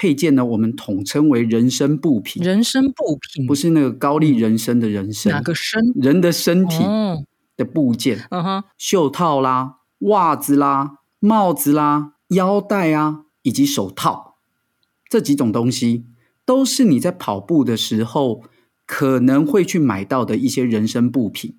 配件呢，我们统称为人身部品。人身部品不是那个高丽人参的人参，哪个身？人的身体的部件。嗯哼，袖套啦、袜子啦、帽子啦、腰带啊，以及手套，这几种东西都是你在跑步的时候可能会去买到的一些人身部品。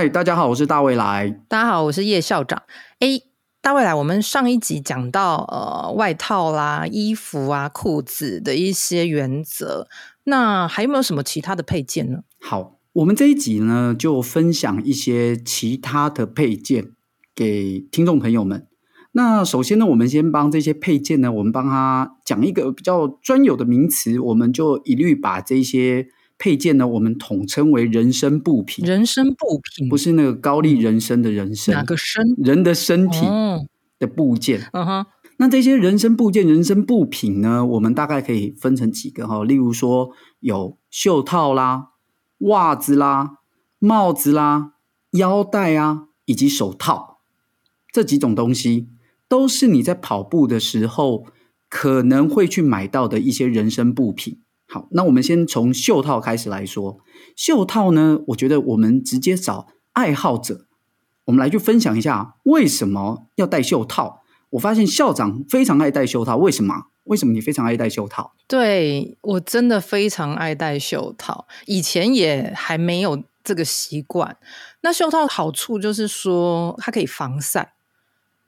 嗨，大家好，我是大未来。大家好，我是叶校长。哎，大未来，我们上一集讲到呃外套啦、衣服啊、裤子的一些原则，那还有没有什么其他的配件呢？好，我们这一集呢就分享一些其他的配件给听众朋友们。那首先呢，我们先帮这些配件呢，我们帮他讲一个比较专有的名词，我们就一律把这些。配件呢，我们统称为人身部品。人身部品不是那个高丽人参的人参，哪个身？人的身体的部件。嗯哼。那这些人身部件、人身部品呢，我们大概可以分成几个哈，例如说有袖套啦、袜子啦、帽子啦、腰带啊，以及手套，这几种东西都是你在跑步的时候可能会去买到的一些人身部品。好，那我们先从袖套开始来说。袖套呢，我觉得我们直接找爱好者，我们来去分享一下为什么要戴袖套。我发现校长非常爱戴袖套，为什么？为什么你非常爱戴袖套？对，我真的非常爱戴袖套，以前也还没有这个习惯。那袖套好处就是说，它可以防晒。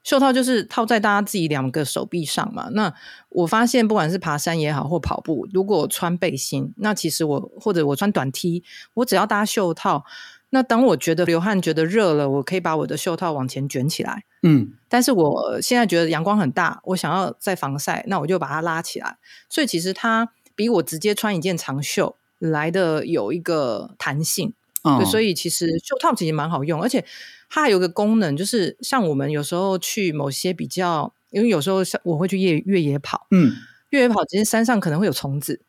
袖套就是套在大家自己两个手臂上嘛。那我发现，不管是爬山也好，或跑步，如果我穿背心，那其实我或者我穿短 T，我只要搭袖套，那当我觉得流汗、觉得热了，我可以把我的袖套往前卷起来。嗯，但是我现在觉得阳光很大，我想要再防晒，那我就把它拉起来。所以其实它比我直接穿一件长袖来的有一个弹性。哦。对，所以其实袖套其实蛮好用，而且。它还有个功能，就是像我们有时候去某些比较，因为有时候像我会去越越野跑，嗯，越野跑，其实山上可能会有虫子，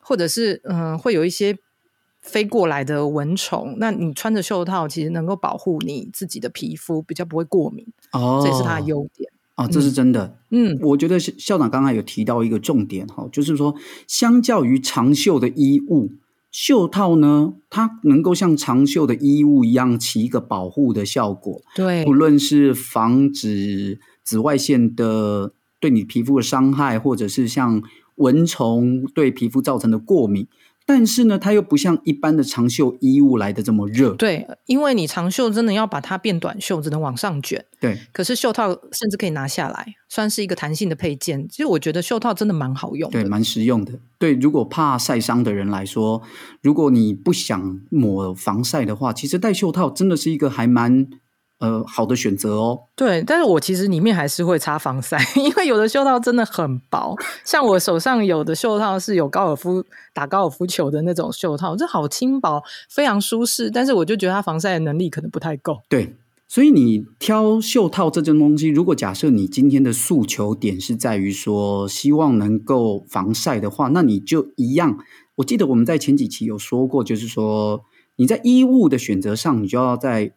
或者是嗯，会有一些飞过来的蚊虫。那你穿着袖套，其实能够保护你自己的皮肤，比较不会过敏。哦，这也是它的优点。哦，这是真的。嗯，我觉得校长刚才有提到一个重点哈，就是说，相较于长袖的衣物。袖套呢，它能够像长袖的衣物一样起一个保护的效果。对，不论是防止紫外线的对你皮肤的伤害，或者是像蚊虫对皮肤造成的过敏。但是呢，它又不像一般的长袖衣物来的这么热。对，因为你长袖真的要把它变短袖，只能往上卷。对，可是袖套甚至可以拿下来，算是一个弹性的配件。其实我觉得袖套真的蛮好用的，对，蛮实用的。对，如果怕晒伤的人来说，如果你不想抹防晒的话，其实戴袖套真的是一个还蛮。呃，好的选择哦。对，但是我其实里面还是会擦防晒，因为有的袖套真的很薄，像我手上有的袖套是有高尔夫打高尔夫球的那种袖套，这好轻薄，非常舒适，但是我就觉得它防晒的能力可能不太够。对，所以你挑袖套这件东西，如果假设你今天的诉求点是在于说希望能够防晒的话，那你就一样。我记得我们在前几期有说过，就是说你在衣物的选择上，你就要在。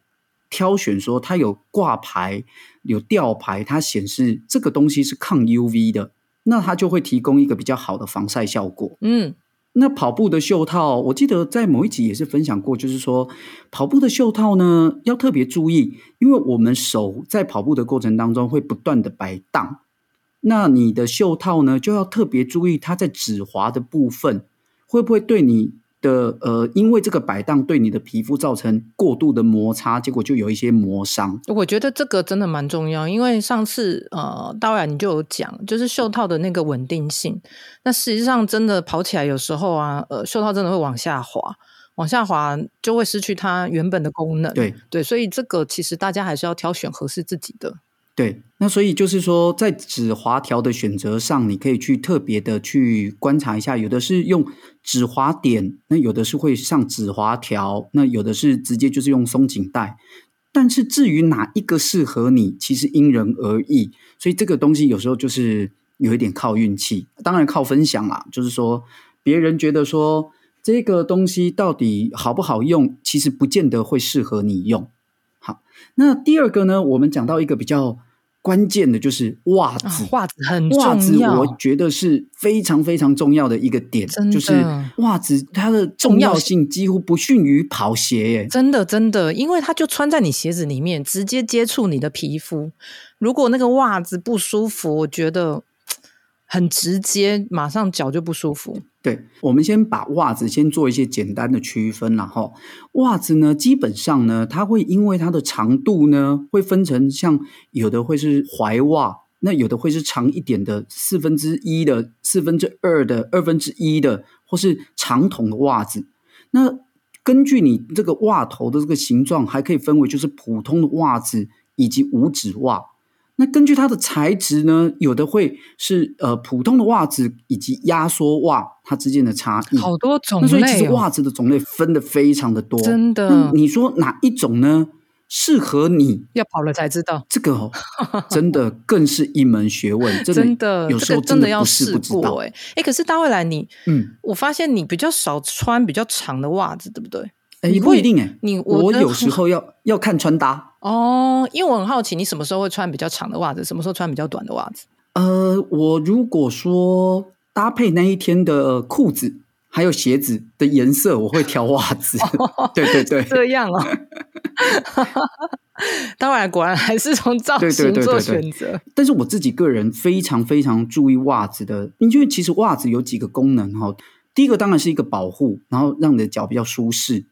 挑选说它有挂牌、有吊牌，它显示这个东西是抗 UV 的，那它就会提供一个比较好的防晒效果。嗯，那跑步的袖套，我记得在某一集也是分享过，就是说跑步的袖套呢要特别注意，因为我们手在跑步的过程当中会不断的摆荡，那你的袖套呢就要特别注意它在指滑的部分会不会对你的呃，因为这个摆荡对你的皮肤造成过度的摩擦，结果就有一些磨伤。我觉得这个真的蛮重要，因为上次呃，当然你就有讲，就是袖套的那个稳定性。那实际上真的跑起来有时候啊，呃，袖套真的会往下滑，往下滑就会失去它原本的功能。对对，所以这个其实大家还是要挑选合适自己的。对，那所以就是说，在止滑条的选择上，你可以去特别的去观察一下，有的是用止滑点，那有的是会上止滑条，那有的是直接就是用松紧带。但是至于哪一个适合你，其实因人而异，所以这个东西有时候就是有一点靠运气，当然靠分享啦。就是说，别人觉得说这个东西到底好不好用，其实不见得会适合你用。好，那第二个呢，我们讲到一个比较关键的，就是袜子。哦、袜子很重要，袜子我觉得是非常非常重要的一个点，就是袜子它的重要性几乎不逊于跑鞋耶。真的真的，因为它就穿在你鞋子里面，直接接触你的皮肤。如果那个袜子不舒服，我觉得。很直接，马上脚就不舒服。对，我们先把袜子先做一些简单的区分，然后袜子呢，基本上呢，它会因为它的长度呢，会分成像有的会是踝袜，那有的会是长一点的四分之一的、四分之二的、二分之一的，或是长筒的袜子。那根据你这个袜头的这个形状，还可以分为就是普通的袜子以及五指袜。那根据它的材质呢，有的会是呃普通的袜子以及压缩袜它之间的差异，好多种类所以其实袜子的种类分的非常的多，真的。你说哪一种呢？适合你？要跑了才知道。这个哦，真的更是一门学问，真的有时候真的要试过。哎哎，可是大卫来你，嗯，我发现你比较少穿比较长的袜子，对不对？哎，不一定哎，你我，我有时候要要看穿搭。哦，因为我很好奇，你什么时候会穿比较长的袜子，什么时候穿比较短的袜子？呃，我如果说搭配那一天的裤子还有鞋子的颜色，我会挑袜子。哦、对对对，这样哦。当然，果然还是从造型做选择。但是我自己个人非常非常注意袜子的，因为其实袜子有几个功能哈。第一个当然是一个保护，然后让你的脚比较舒适。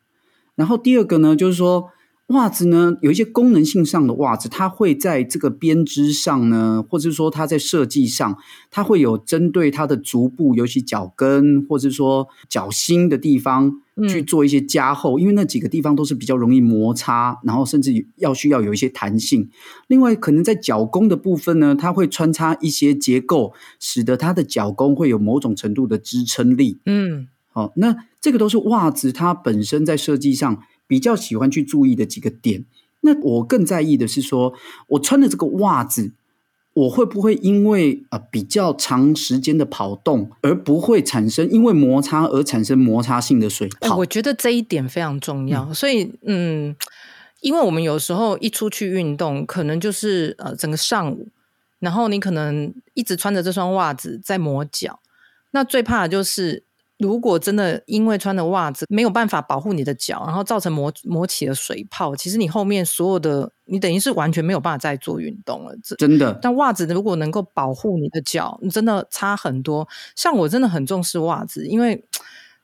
然后第二个呢，就是说。袜子呢，有一些功能性上的袜子，它会在这个编织上呢，或者说它在设计上，它会有针对它的足部，尤其脚跟，或者说脚心的地方去做一些加厚，嗯，因为那几个地方都是比较容易摩擦，然后甚至要需要有一些弹性。另外，可能在脚弓的部分呢，它会穿插一些结构，使得它的脚弓会有某种程度的支撑力。嗯，好，那这个都是袜子它本身在设计上。比较喜欢去注意的几个点，那我更在意的是说，我穿的这个袜子，我会不会因为呃比较长时间的跑动，而不会产生因为摩擦而产生摩擦性的水泡？我觉得这一点非常重要。嗯、所以，嗯，因为我们有时候一出去运动，可能就是呃整个上午，然后你可能一直穿着这双袜子在磨脚，那最怕的就是。如果真的因为穿的袜子没有办法保护你的脚，然后造成磨磨起了水泡，其实你后面所有的你等于是完全没有办法再做运动了。真的。但袜子如果能够保护你的脚，你真的差很多。像我真的很重视袜子，因为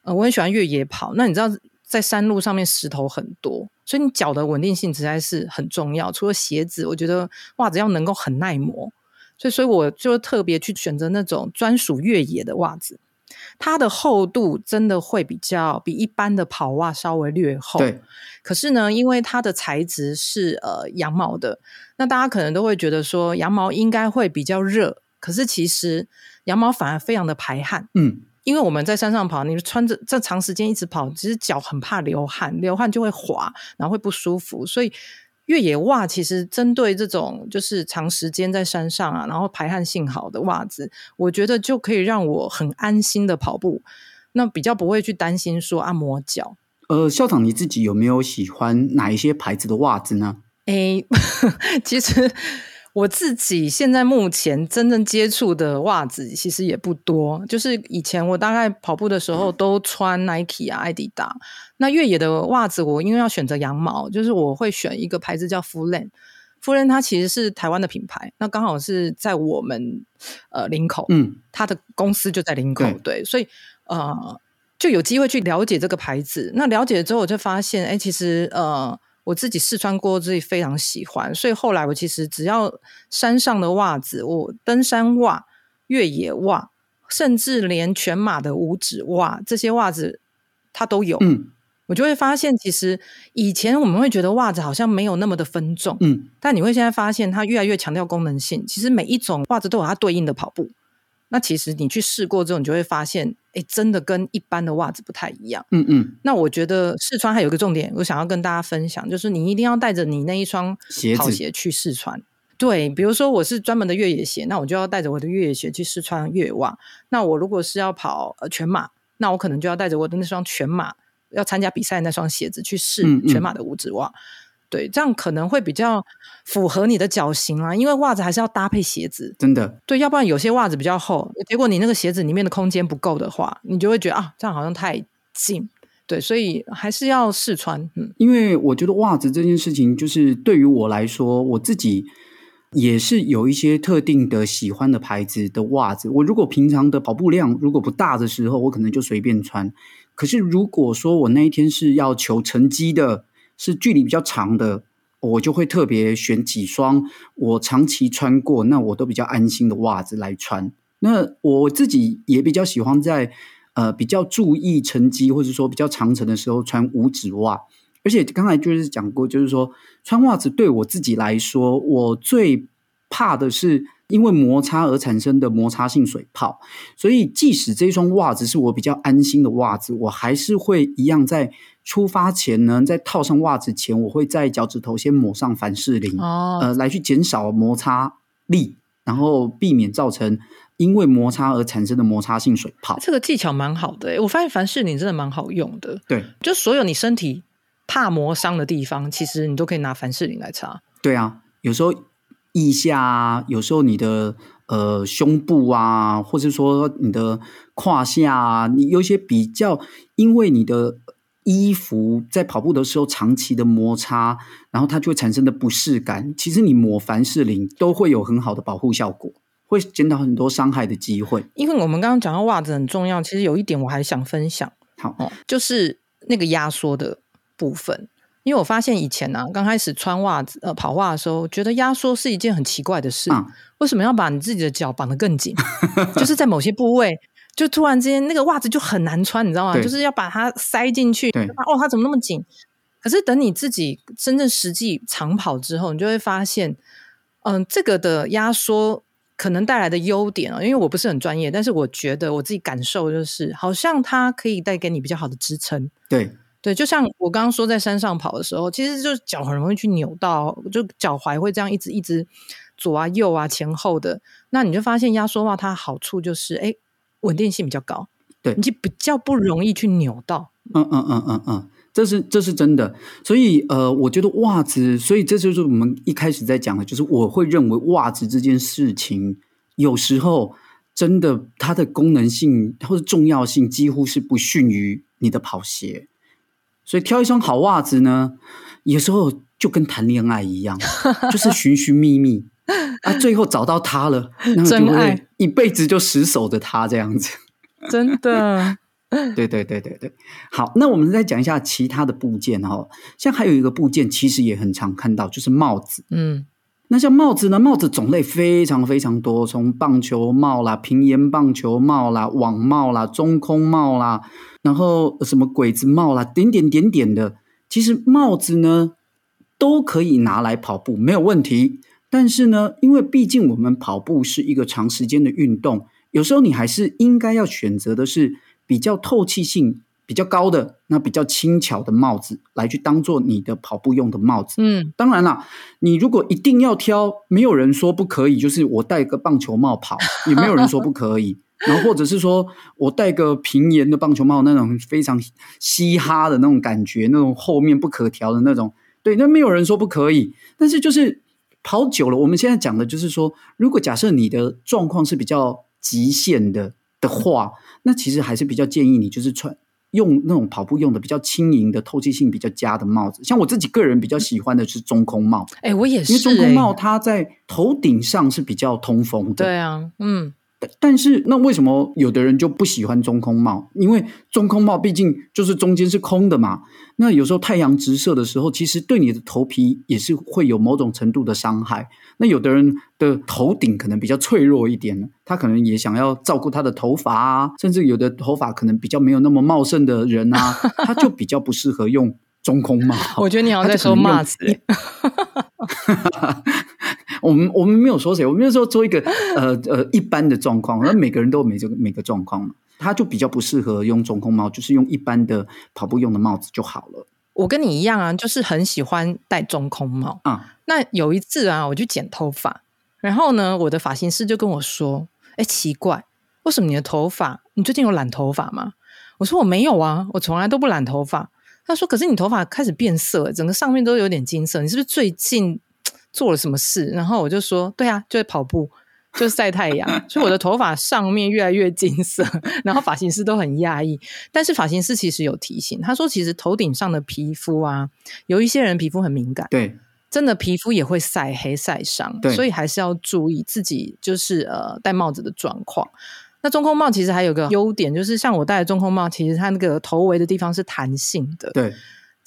呃我很喜欢越野跑。那你知道在山路上面石头很多，所以你脚的稳定性实在是很重要。除了鞋子，我觉得袜子要能够很耐磨，所以所以我就特别去选择那种专属越野的袜子。它的厚度真的会比较比一般的跑袜稍微略厚，对。可是呢，因为它的材质是呃羊毛的，那大家可能都会觉得说羊毛应该会比较热，可是其实羊毛反而非常的排汗，嗯。因为我们在山上跑，你穿着这长时间一直跑，其实脚很怕流汗，流汗就会滑，然后会不舒服，所以。越野袜其实针对这种就是长时间在山上啊，然后排汗性好的袜子，我觉得就可以让我很安心的跑步，那比较不会去担心说按摩脚。呃，校长你自己有没有喜欢哪一些牌子的袜子呢？诶，其实。我自己现在目前真正接触的袜子其实也不多，就是以前我大概跑步的时候都穿 Nike 啊、艾迪达。那越野的袜子，我因为要选择羊毛，就是我会选一个牌子叫 Footland。Footland 它其实是台湾的品牌，那刚好是在我们呃林口，嗯，它的公司就在林口，对，对，所以呃。就有机会去了解这个牌子。那了解了之后，我就发现，哎，其实呃，我自己试穿过，自己非常喜欢。所以后来我其实只要山上的袜子，我登山袜、越野袜，甚至连全马的五指袜，这些袜子它都有。嗯。我就会发现，其实以前我们会觉得袜子好像没有那么的分众，嗯，但你会现在发现，它越来越强调功能性。其实每一种袜子都有它对应的跑步。那其实你去试过之后，你就会发现，哎，真的跟一般的袜子不太一样。嗯嗯。那我觉得试穿还有一个重点，我想要跟大家分享，就是你一定要带着你那一双跑鞋去试穿。对，比如说我是专门的越野鞋，那我就要带着我的越野鞋去试穿越野袜。那我如果是要跑呃全马，那我可能就要带着我的那双全马。要参加比赛那双鞋子去试全马的五指袜，嗯嗯，对，这样可能会比较符合你的脚型啊。因为袜子还是要搭配鞋子，真的，对，要不然有些袜子比较厚，结果你那个鞋子里面的空间不够的话，你就会觉得啊，这样好像太紧，对，所以还是要试穿。嗯，因为我觉得袜子这件事情，就是对于我来说，我自己也是有一些特定的喜欢的牌子的袜子。我如果平常的跑步量如果不大的时候，我可能就随便穿。可是，如果说我那一天是要求成绩的，是距离比较长的，我就会特别选几双我长期穿过，那我都比较安心的袜子来穿。那我自己也比较喜欢在呃比较注意成绩，或者说比较长程的时候穿五指袜。而且刚才就是讲过，就是说穿袜子对我自己来说，我最怕的是。因为摩擦而产生的摩擦性水泡，所以即使这双袜子是我比较安心的袜子，我还是会一样在出发前呢，在套上袜子前，我会在脚趾头先抹上凡士林，哦，呃，来去减少摩擦力，然后避免造成因为摩擦而产生的摩擦性水泡。这个技巧蛮好的，我发现凡士林真的蛮好用的。对，就所有你身体怕磨伤的地方，其实你都可以拿凡士林来擦。对啊，有时候。腋下啊，有时候你的呃胸部啊，或者说你的胯下啊，你有一些比较，因为你的衣服在跑步的时候长期的摩擦，然后它就会产生的不适感。其实你抹凡士林都会有很好的保护效果，会减少很多伤害的机会。因为我们刚刚讲到袜子很重要，其实有一点我还想分享，好，哦，就是那个压缩的部分。因为我发现以前呢、啊，刚开始穿袜子呃跑袜的时候，觉得压缩是一件很奇怪的事。嗯、为什么要把你自己的脚绑得更紧？就是在某些部位，就突然之间那个袜子就很难穿，你知道吗？就是要把它塞进去。哦，它怎么那么紧？可是等你自己真正实际长跑之后，你就会发现，嗯、呃，这个的压缩可能带来的优点啊，因为我不是很专业，但是我觉得我自己感受就是，好像它可以带给你比较好的支撑。对。对，就像我刚刚说，在山上跑的时候，其实就是脚很容易去扭到，就脚踝会这样一直一直左啊右啊前后的。那你就发现压缩袜它好处就是，哎，稳定性比较高，对，你就比较不容易去扭到。嗯嗯嗯嗯嗯，这是这是真的。所以呃，我觉得袜子，所以这就是我们一开始在讲的，就是我会认为袜子这件事情，有时候真的它的功能性或者重要性几乎是不逊于你的跑鞋。所以挑一双好袜子呢，有时候就跟谈恋爱一样，就是寻寻觅觅 啊，最后找到他了，然后就会一辈子就死守着他这样子。真的，对对对对对。好，那我们再讲一下其他的部件哦，像还有一个部件，其实也很常看到，就是帽子。嗯。那像帽子呢？帽子种类非常非常多，从棒球帽啦、平沿棒球帽啦、网帽啦、中空帽啦，然后什么鬼子帽啦，点点点点的。其实帽子呢都可以拿来跑步，没有问题。但是呢，因为毕竟我们跑步是一个长时间的运动，有时候你还是应该要选择的是比较透气性比较高的，那比较轻巧的帽子来去当做你的跑步用的帽子。嗯，当然啦，你如果一定要挑，没有人说不可以，就是我戴个棒球帽跑，也没有人说不可以。然后或者是说我戴个平沿的棒球帽，那种非常嘻哈的那种感觉，那种后面不可调的那种，对，那没有人说不可以。但是就是跑久了，我们现在讲的就是说，如果假设你的状况是比较极限的的话，那其实还是比较建议你就是穿。用那种跑步用的比较轻盈的透气性比较佳的帽子，像我自己个人比较喜欢的是中空帽。哎、欸，我也是、欸，因为中空帽它在头顶上是比较通风的。对啊，嗯，但是那为什么有的人就不喜欢中空帽？因为中空帽毕竟就是中间是空的嘛。那有时候太阳直射的时候，其实对你的头皮也是会有某种程度的伤害。那有的人的头顶可能比较脆弱一点，他可能也想要照顾他的头发啊，甚至有的头发可能比较没有那么茂盛的人啊，他就比较不适合用中空帽。我觉得你好像在说袜子。我们我们没有说谁，我们就说做一个呃呃一般的状况，那每个人都有每个每个状况，他就比较不适合用中空帽，就是用一般的跑步用的帽子就好了。我跟你一样啊，就是很喜欢戴中空帽啊。嗯、那有一次啊，我去剪头发，然后呢，我的发型师就跟我说：“哎，奇怪，为什么你的头发，你最近有染头发吗？”我说：“我没有啊，我从来都不染头发。”他说：“可是你头发开始变色，整个上面都有点金色，你是不是最近？”做了什么事？然后我就说，对啊，就是跑步，就是晒太阳，所以我的头发上面越来越金色。然后发型师都很讶异，但是发型师其实有提醒，他说，其实头顶上的皮肤啊，有一些人皮肤很敏感，对，真的皮肤也会晒黑晒伤，对，所以还是要注意自己就是呃戴帽子的状况。那中空帽其实还有个优点，就是像我戴的中空帽，其实它那个头围的地方是弹性的，对。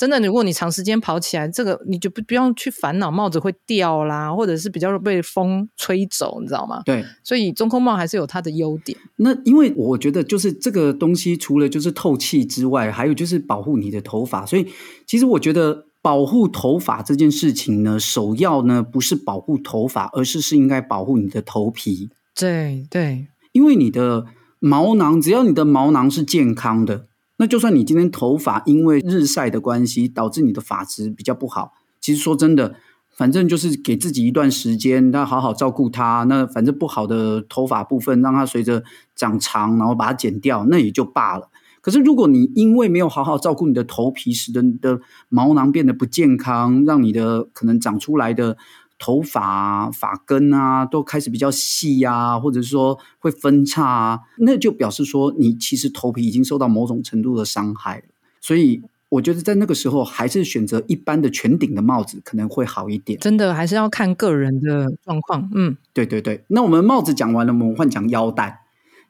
真的，如果你长时间跑起来，这个你就不不用去烦恼帽子会掉啦，或者是比较被风吹走，你知道吗？对，所以中空帽还是有它的优点。那因为我觉得，就是这个东西除了就是透气之外，还有就是保护你的头发。所以其实我觉得保护头发这件事情呢，首要呢不是保护头发，而是是应该保护你的头皮。对对，因为你的毛囊，只要你的毛囊是健康的。那就算你今天头发因为日晒的关系导致你的发质比较不好，其实说真的，反正就是给自己一段时间，那好好照顾它。那反正不好的头发部分，让它随着长长，然后把它剪掉，那也就罢了。可是如果你因为没有好好照顾你的头皮，使得你的毛囊变得不健康，让你的可能长出来的。头发啊、发根啊，都开始比较细啊，或者是说会分叉啊，那就表示说你其实头皮已经受到某种程度的伤害了。所以我觉得在那个时候，还是选择一般的全顶的帽子可能会好一点。真的还是要看个人的状况。嗯，对对对。那我们帽子讲完了，我们换讲腰带。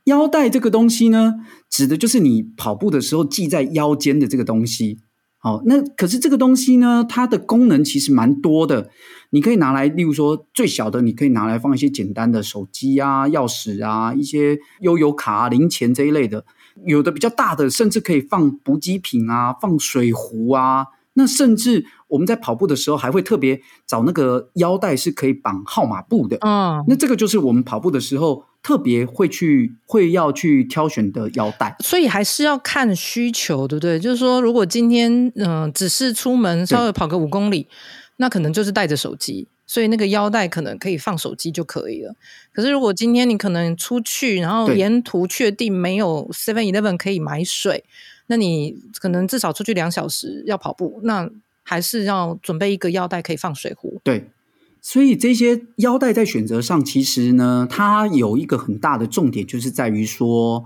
腰带这个东西呢，指的就是你跑步的时候系在腰间的这个东西。好，那可是这个东西呢，它的功能其实蛮多的。你可以拿来，例如说最小的，你可以拿来放一些简单的手机啊、钥匙啊、一些悠游卡啊、零钱这一类的。有的比较大的，甚至可以放补给品啊、放水壶啊。那甚至我们在跑步的时候，还会特别找那个腰带是可以绑号码布的。嗯，那这个就是我们跑步的时候。特别会去会要去挑选的腰带，所以还是要看需求，对不对？就是说，如果今天嗯、呃、只是出门稍微跑个五公里，那可能就是带着手机，所以那个腰带可能可以放手机就可以了。可是如果今天你可能出去，然后沿途确定没有 Seven Eleven 可以买水，那你可能至少出去两小时要跑步，那还是要准备一个腰带可以放水壶。对。所以这些腰带在选择上，其实呢，它有一个很大的重点，就是在于说，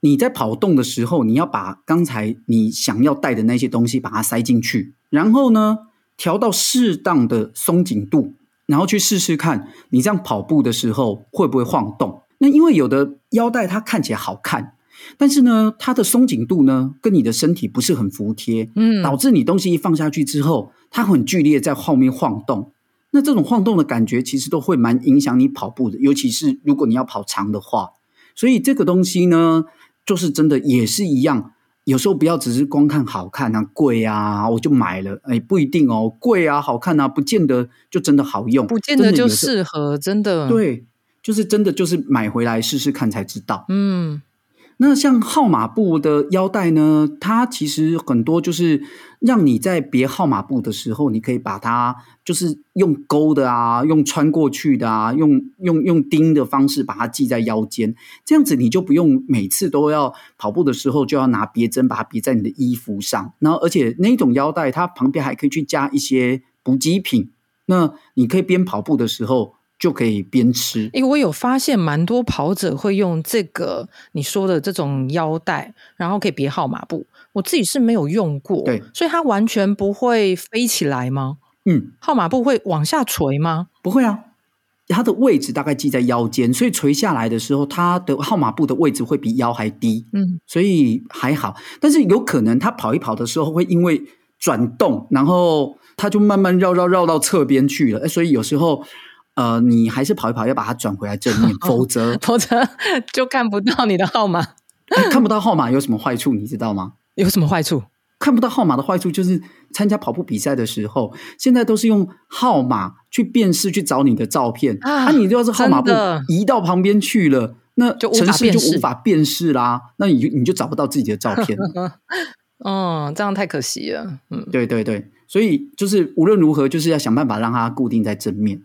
你在跑动的时候，你要把刚才你想要带的那些东西把它塞进去，然后呢，调到适当的松紧度，然后去试试看，你这样跑步的时候会不会晃动。那因为有的腰带它看起来好看，但是呢，它的松紧度呢，跟你的身体不是很服帖，嗯，导致你东西一放下去之后，它很剧烈在后面晃动。那这种晃动的感觉，其实都会蛮影响你跑步的，尤其是如果你要跑长的话。所以这个东西呢，就是真的也是一样，有时候不要只是光看好看啊、贵啊，我就买了，哎，不一定哦，贵啊、好看啊，不见得就真的好用，不见得就适合，真的。对，就是真的就是买回来试试看才知道。嗯。那像号码布的腰带呢，它其实很多就是让你在别号码布的时候，你可以把它就是用勾的啊，用穿过去的啊，用用用钉的方式把它系在腰间，这样子你就不用每次都要跑步的时候就要拿别针把它别在你的衣服上。然后而且那种腰带它旁边还可以去加一些补给品，那你可以边跑步的时候。就可以边吃。因为我有发现蛮多跑者会用这个你说的这种腰带，然后可以别号码布。我自己是没有用过，对，所以它完全不会飞起来吗？嗯，号码布会往下垂吗？不会啊，它的位置大概系在腰间，所以垂下来的时候，它的号码布的位置会比腰还低。嗯，所以还好。但是有可能他跑一跑的时候，会因为转动，然后它就慢慢绕绕绕到侧边去了。所以有时候，呃，你还是跑一跑，要把它转回来正面，否则 否则 就看不到你的号码。看不到号码有什么坏处？你知道吗？有什么坏处？看不到号码的坏处就是参加跑步比赛的时候，现在都是用号码去辨识，去找你的照片啊。啊你要是号码不移到旁边去了，那城市就无法辨识啦。那你就你就找不到自己的照片。哦，这样太可惜了。嗯，对对对，所以就是无论如何，就是要想办法让它固定在正面。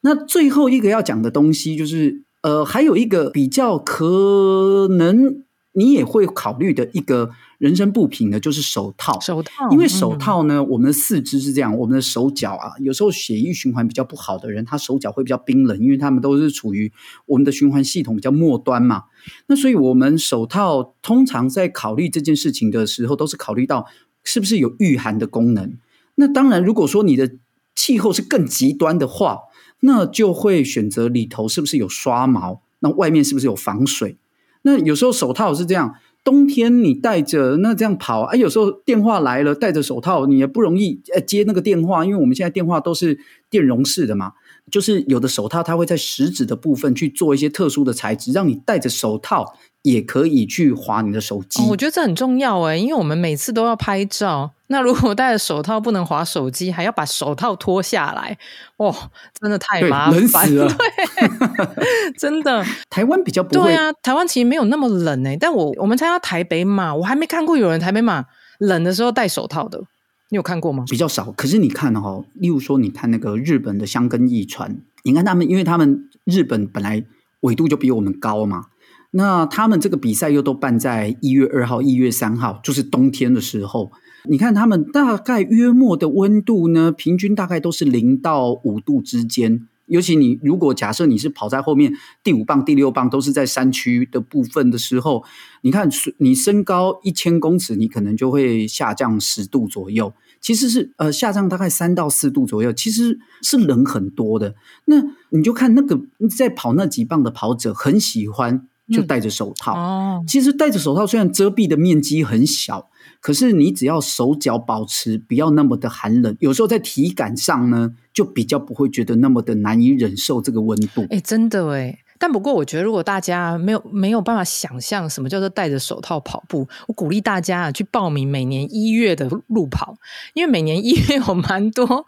那最后一个要讲的东西就是，呃，还有一个比较可能你也会考虑的一个。人身不品的，就是手套。手套，因为手套呢，嗯、我们的四肢是这样，我们的手脚啊，有时候血液循环比较不好的人，他手脚会比较冰冷，因为他们都是处于我们的循环系统比较末端嘛。那所以，我们手套通常在考虑这件事情的时候，都是考虑到是不是有御寒的功能。那当然，如果说你的气候是更极端的话，那就会选择里头是不是有刷毛，那外面是不是有防水。那有时候手套是这样。冬天你戴着那这样跑啊，有时候电话来了，戴着手套你也不容易接那个电话，因为我们现在电话都是电容式的嘛，就是有的手套它会在食指的部分去做一些特殊的材质，让你戴着手套。也可以去划你的手机。哦，我觉得这很重要哎，因为我们每次都要拍照。那如果戴着手套不能划手机，还要把手套脱下来，哇，真的太麻烦，了。对，真的。台湾比较不会。对啊，台湾其实没有那么冷哎。但我我们参加台北马，我还没看过有人台北马冷的时候戴手套的。你有看过吗？比较少。可是你看哦，例如说，你看那个日本的香根驿传，你看他们，因为他们日本本来纬度就比我们高嘛。那他们这个比赛又都办在一月二号、一月三号，就是冬天的时候。你看他们大概约莫的温度呢，平均大概都是零到五度之间。尤其你如果假设你是跑在后面第五棒、第六棒都是在山区的部分的时候，你看你身高一千公尺，你可能就会下降十度左右。其实是呃下降大概三到四度左右，其实是冷很多的。那你就看那个在跑那几棒的跑者很喜欢。就戴着手套，嗯、其实戴着手套虽然遮蔽的面积很小，可是你只要手脚保持不要那么的寒冷，有时候在体感上呢，就比较不会觉得那么的难以忍受这个温度。哎，真的哎，但不过我觉得如果大家没有没有办法想象什么叫做戴着手套跑步，我鼓励大家去报名每年一月的路跑，因为每年一月有蛮多，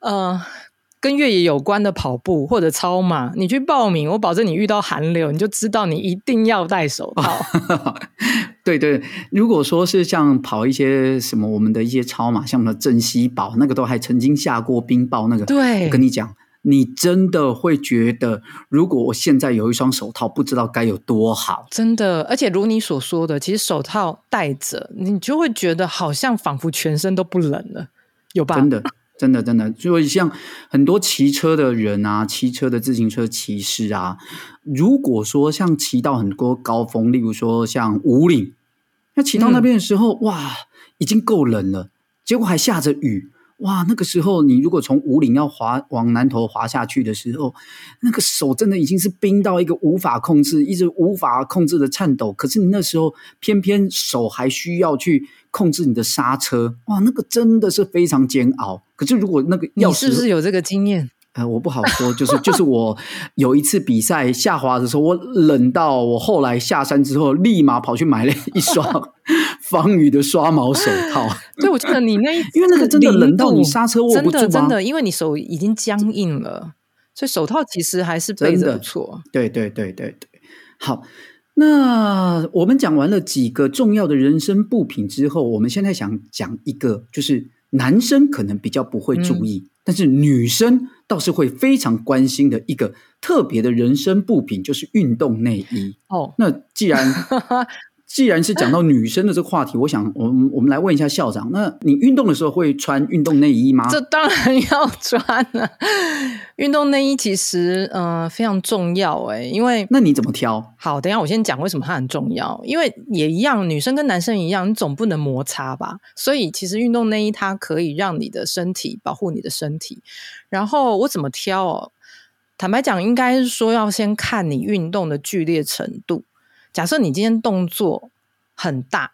呃。跟越野有关的跑步或者超马，你去报名，我保证你遇到寒流，你就知道你一定要戴手套。对对，如果说是像跑一些什么我们的一些超马，像我们的镇西堡，那个都还曾经下过冰雹，那个，对，我跟你讲，你真的会觉得，如果我现在有一双手套，不知道该有多好。真的，而且如你所说的，其实手套戴着，你就会觉得好像仿佛全身都不冷了，有吧？真的。真的，真的，所以像很多骑车的人啊，骑车的自行车骑士啊，如果说像骑到很多高峰，例如说像五岭，那骑到那边的时候，嗯、哇，已经够冷了，结果还下着雨，哇，那个时候你如果从五岭要滑往南头滑下去的时候，那个手真的已经是冰到一个无法控制，一直无法控制的颤抖，可是你那时候偏偏手还需要去。控制你的刹车，哇，那个真的是非常煎熬。可是如果那个你是不是有这个经验？呃，我不好说，就是就是我有一次比赛下滑的时候，我冷到我后来下山之后，立马跑去买了一双防雨的刷毛手套。对，我记得你那一，因为那个真的冷到你刹车握不住，真的真的，因为你手已经僵硬了，所以手套其实还是背着不错。对对对对对，好。那我们讲完了几个重要的人生布品之后，我们现在想讲一个，就是男生可能比较不会注意，嗯、但是女生倒是会非常关心的一个特别的人生布品，就是运动内衣。哦，那既然。既然是讲到女生的这个话题，我想我们我们来问一下校长，那你运动的时候会穿运动内衣吗？这当然要穿了。运动内衣其实嗯、呃、非常重要诶，因为那你怎么挑？好，等一下我先讲为什么它很重要。因为也一样，女生跟男生一样，你总不能摩擦吧？所以其实运动内衣它可以让你的身体保护你的身体。然后我怎么挑哦？坦白讲，应该是说要先看你运动的剧烈程度。假设你今天动作很大，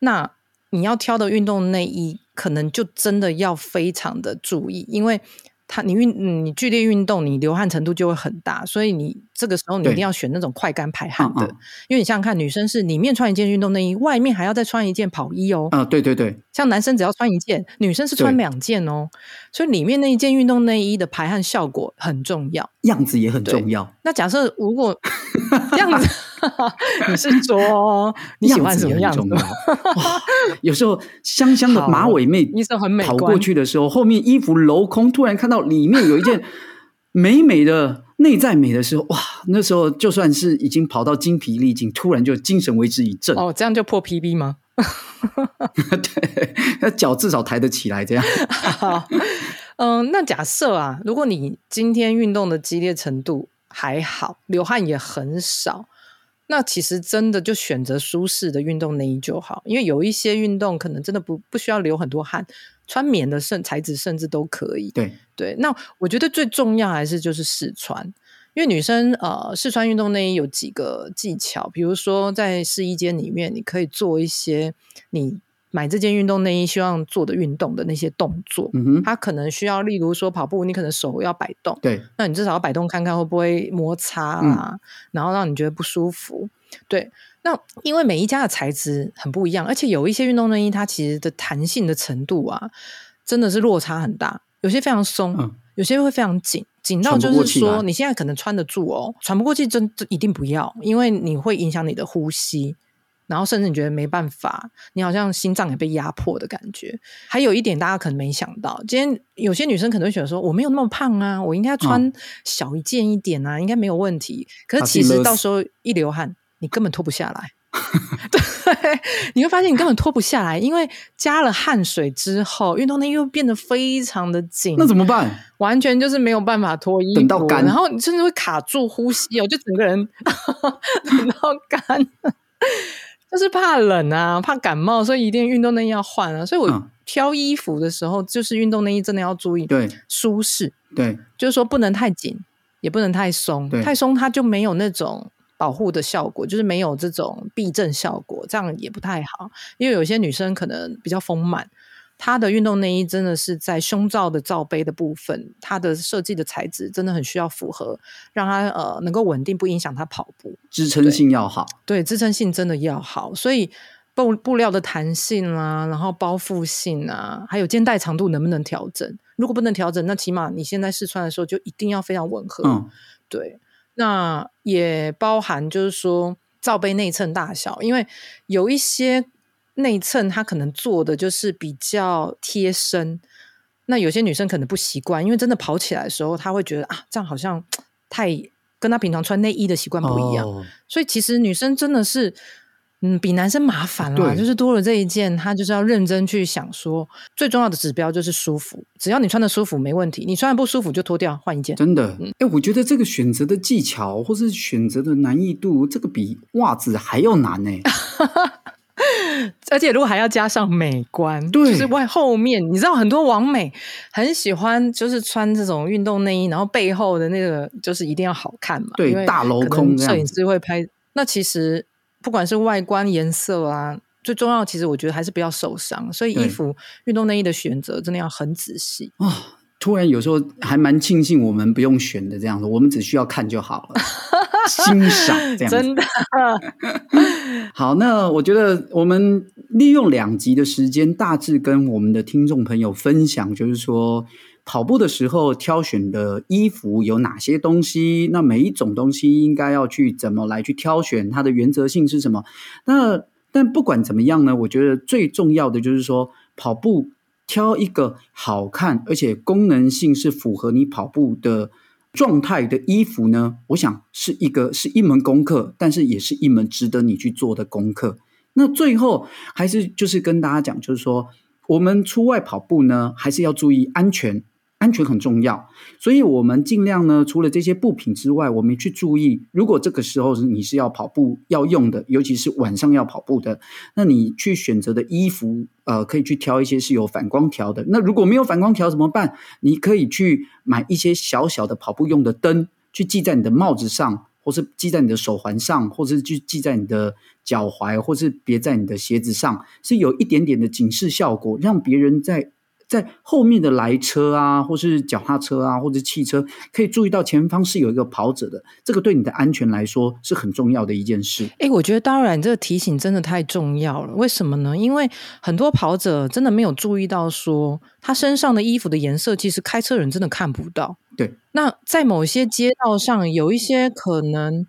那你要挑的运动内衣可能就真的要非常的注意，因为。它你运你剧烈运动，你流汗程度就会很大，所以你这个时候你一定要选那种快干排汗的，因为你想想看，女生是里面穿一件运动内衣，外面还要再穿一件跑衣哦。啊，对对对，像男生只要穿一件，女生是穿两件哦，所以里面那一件运动内衣的排汗效果很重要，样子也很重要。那假设如果 样子。你是说你喜欢什么样子？有时候香香的马尾妹跑过去的时候，后面衣服镂空，突然看到里面有一件美美的内在美的时候，哇！那时候就算是已经跑到精疲力尽，突然就精神为之一振。哦，这样就破 PB 吗？对，那脚至少抬得起来，这样。嗯、呃，那假设啊，如果你今天运动的激烈程度还好，流汗也很少。那其实真的就选择舒适的运动内衣就好，因为有一些运动可能真的不不需要流很多汗，穿棉的甚材质甚至都可以。对对，那我觉得最重要还是就是试穿，因为女生呃试穿运动内衣有几个技巧，比如说在试衣间里面，你可以做一些你。买这件运动内衣，希望做的运动的那些动作，嗯哼，它可能需要，例如说跑步，你可能手要摆动，对，那你至少要摆动看看会不会摩擦啊，嗯、然后让你觉得不舒服。对，那因为每一家的材质很不一样，而且有一些运动内衣它其实的弹性的程度啊，真的是落差很大，有些非常松，嗯、有些会非常紧，紧到就是说你现在可能穿得住哦，喘不过气真一定不要，因为你会影响你的呼吸。然后甚至你觉得没办法，你好像心脏也被压迫的感觉。还有一点大家可能没想到，今天有些女生可能会觉得说，我没有那么胖啊，我应该穿小一件一点啊，嗯、应该没有问题。可是其实到时候一流汗，你根本脱不下来。对，你会发现你根本脱不下来，因为加了汗水之后，运动内衣又变得非常的紧。那怎么办？完全就是没有办法脱衣服，等到干，然后你甚至会卡住呼吸哦，就整个人 等到干。就是怕冷啊，怕感冒，所以一定运动内衣要换啊。所以我挑衣服的时候，嗯、就是运动内衣真的要注意，对，舒适，对，就是说不能太紧，也不能太松，太松它就没有那种保护的效果，就是没有这种避震效果，这样也不太好。因为有些女生可能比较丰满。它的运动内衣真的是在胸罩的罩杯的部分，它的设计的材质真的很需要符合，让它呃能够稳定，不影响它跑步。支撑性要好，对，支撑性真的要好。所以布布料的弹性啊，然后包覆性啊，还有肩带长度能不能调整？如果不能调整，那起码你现在试穿的时候就一定要非常吻合。嗯，对。那也包含就是说罩杯内衬大小，因为有一些。内衬它可能做的就是比较贴身，那有些女生可能不习惯，因为真的跑起来的时候，她会觉得啊，这样好像太跟她平常穿内衣的习惯不一样。哦、所以其实女生真的是，嗯，比男生麻烦啦，就是多了这一件，她就是要认真去想说，最重要的指标就是舒服，只要你穿的舒服没问题，你穿的不舒服就脱掉换一件。真的，哎、嗯，我觉得这个选择的技巧或是选择的难易度，这个比袜子还要难呢。而且如果还要加上美观，对，就是外后面，你知道很多网美很喜欢，就是穿这种运动内衣，然后背后的那个就是一定要好看嘛，对，大镂空，摄影师会拍。那其实不管是外观颜色啊，最重要，其实我觉得还是不要受伤。所以衣服运动内衣的选择真的要很仔细啊。哦突然有时候还蛮庆幸我们不用选的这样子，我们只需要看就好了，欣赏这样子。真的。好，那我觉得我们利用两集的时间，大致跟我们的听众朋友分享，就是说跑步的时候挑选的衣服有哪些东西，那每一种东西应该要去怎么来去挑选，它的原则性是什么？那但不管怎么样呢，我觉得最重要的就是说跑步。挑一个好看而且功能性是符合你跑步的状态的衣服呢，我想是一个是一门功课，但是也是一门值得你去做的功课。那最后还是就是跟大家讲，就是说我们出外跑步呢，还是要注意安全，安全很重要，所以我们尽量呢，除了这些布品之外，我们去注意，如果这个时候是你是要跑步要用的，尤其是晚上要跑步的，那你去选择的衣服，呃，可以去挑一些是有反光条的。那如果没有反光条怎么办？你可以去买一些小小的跑步用的灯，去系在你的帽子上，或是系在你的手环上，或是去系在你的脚踝，或是别在你的鞋子上，是有一点点的警示效果，让别人在。在后面的来车啊，或是脚踏车啊，或者汽车，可以注意到前方是有一个跑者的，这个对你的安全来说是很重要的一件事。哎，我觉得当然这个提醒真的太重要了。为什么呢？因为很多跑者真的没有注意到说，他身上的衣服的颜色，其实开车人真的看不到。对。那在某些街道上，有一些可能，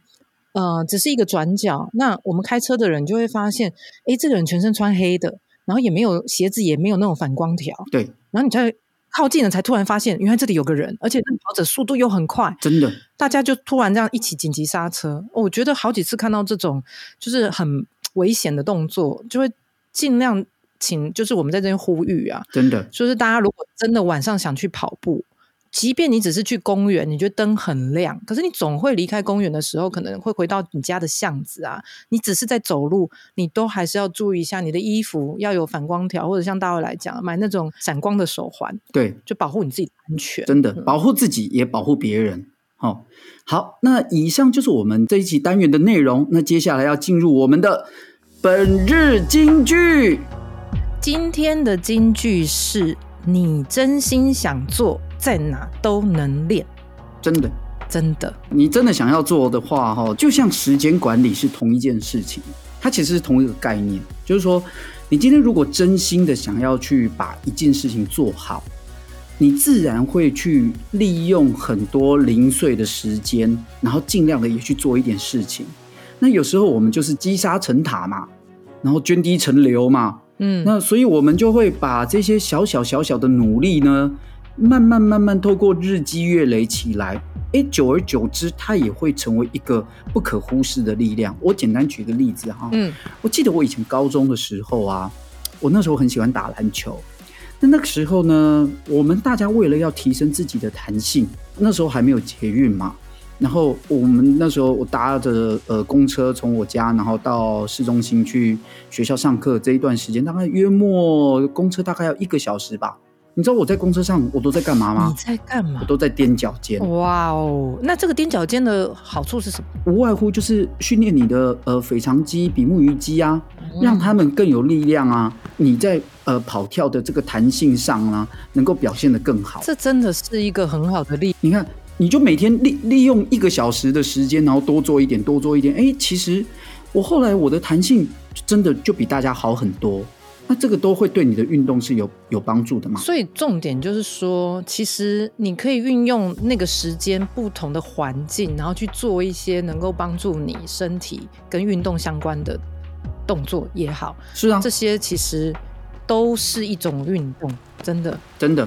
呃，只是一个转角，那我们开车的人就会发现，哎，这个人全身穿黑的。然后也没有鞋子，也没有那种反光条。对，然后你才靠近了，才突然发现，原来这里有个人，而且那跑者速度又很快，真的。大家就突然这样一起紧急刹车。我觉得好几次看到这种就是很危险的动作，就会尽量请，就是我们在这边呼吁啊，真的，就是大家如果真的晚上想去跑步。即便你只是去公园，你觉得灯很亮，可是你总会离开公园的时候，可能会回到你家的巷子啊。你只是在走路，你都还是要注意一下你的衣服要有反光条，或者像大卫来讲，买那种闪光的手环，对，就保护你自己的安全。真的，保护自己也保护别人。好、哦，好，那以上就是我们这一期单元的内容。那接下来要进入我们的本日金句。今天的金句是你真心想做。在哪都能练，真的，真的。你真的想要做的话，哈，就像时间管理是同一件事情，它其实是同一个概念。就是说，你今天如果真心的想要去把一件事情做好，你自然会去利用很多零碎的时间，然后尽量的也去做一点事情。那有时候我们就是积沙成塔嘛，然后涓滴成流嘛，嗯，那所以我们就会把这些小小小小的努力呢。慢慢慢慢透过日积月累起来，诶，久而久之，它也会成为一个不可忽视的力量。我简单举个例子哈，嗯，我记得我以前高中的时候啊，我那时候很喜欢打篮球。那那个时候呢，我们大家为了要提升自己的弹性，那时候还没有捷运嘛，然后我们那时候我搭着呃公车从我家，然后到市中心去学校上课，这一段时间大概约莫公车大概要一个小时吧。你知道我在公车上我都在干嘛吗？你在干嘛？我都在踮脚尖。哇哦，那这个踮脚尖的好处是什么？无外乎就是训练你的呃腓肠肌、比目鱼肌啊，让他们更有力量啊。你在呃跑跳的这个弹性上呢，能够表现得更好。这真的是一个很好的例。你看，你就每天利利用一个小时的时间，然后多做一点，多做一点。哎，其实我后来我的弹性真的就比大家好很多。那这个都会对你的运动是有有帮助的吗？所以重点就是说，其实你可以运用那个时间不同的环境，然后去做一些能够帮助你身体跟运动相关的动作也好。是啊，这些其实都是一种运动，真的，真的。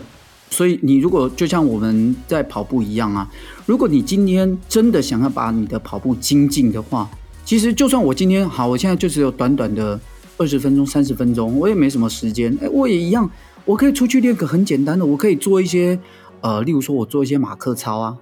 所以你如果就像我们在跑步一样啊，如果你今天真的想要把你的跑步精进的话，其实就算我今天好，我现在就只有短短的。二十分钟、三十分钟，我也没什么时间。哎，我也一样，我可以出去练个很简单的，我可以做一些，呃，例如说，我做一些马克操啊，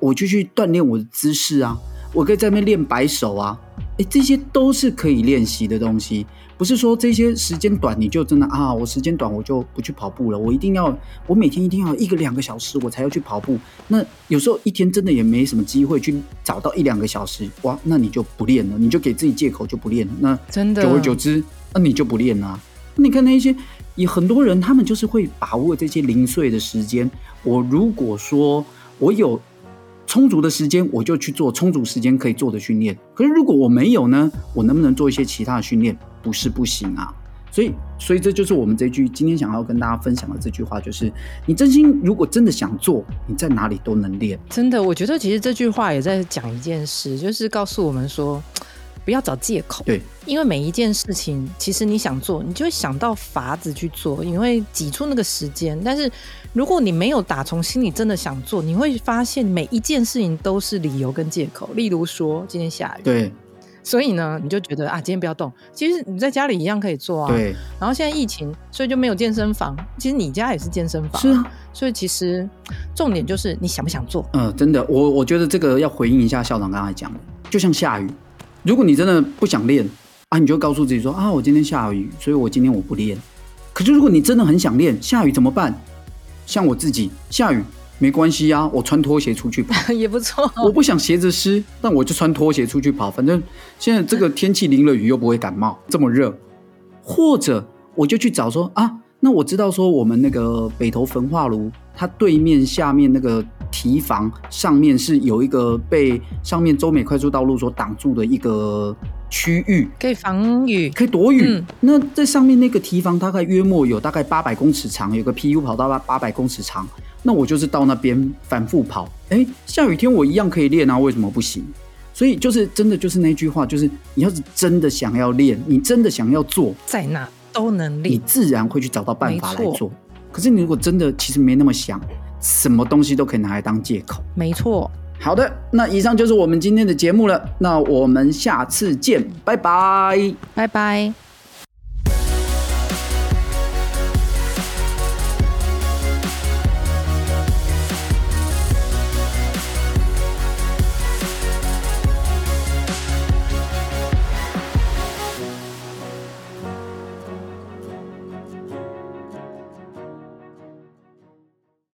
我就去锻炼我的姿势啊，我可以在那练摆手啊，哎，这些都是可以练习的东西。不是说这些时间短你就真的啊，我时间短我就不去跑步了。我一定要，我每天一定要一个两个小时我才要去跑步。那有时候一天真的也没什么机会去找到一两个小时，哇，那你就不练了，你就给自己借口就不练了。那真的，久而久之，那你就不练了。那你看那些有很多人，他们就是会把握这些零碎的时间。我如果说我有。充足的时间，我就去做充足时间可以做的训练。可是如果我没有呢？我能不能做一些其他的训练？不是不行啊。所以，所以这就是我们这句今天想要跟大家分享的这句话，就是你真心如果真的想做，你在哪里都能练。真的，我觉得其实这句话也在讲一件事，就是告诉我们说。不要找借口，对，因为每一件事情，其实你想做，你就会想到法子去做，你会挤出那个时间。但是如果你没有打从心里真的想做，你会发现每一件事情都是理由跟借口。例如说，今天下雨，对，所以呢，你就觉得啊，今天不要动。其实你在家里一样可以做啊。对。然后现在疫情，所以就没有健身房。其实你家也是健身房。是啊。所以其实重点就是你想不想做。嗯，真的，我我觉得这个要回应一下校长刚才讲的，就像下雨，如果你真的不想练啊，你就告诉自己说啊，我今天下雨，所以我今天我不练。可是如果你真的很想练，下雨怎么办？像我自己，下雨。没关系呀、啊，我穿拖鞋出去跑 也不错。我不想鞋子湿，但我就穿拖鞋出去跑。反正现在这个天气淋了雨又不会感冒，这么热。或者我就去找说啊，那我知道说我们那个北投焚化炉，它对面下面那个堤防上面是有一个被上面中美快速道路所挡住的一个区域，可以防雨，可以躲雨。嗯、那在上面那个堤防大概约莫有大概八百公尺长，有个 PU 跑道八八百公尺长。那我就是到那边反复跑，哎，下雨天我一样可以练啊，为什么不行？所以就是真的就是那句话，就是你要是真的想要练，你真的想要做，在哪都能练，你自然会去找到办法来做。可是你如果真的其实没那么想，什么东西都可以拿来当借口。没错。好的，那以上就是我们今天的节目了，那我们下次见，拜拜，拜拜。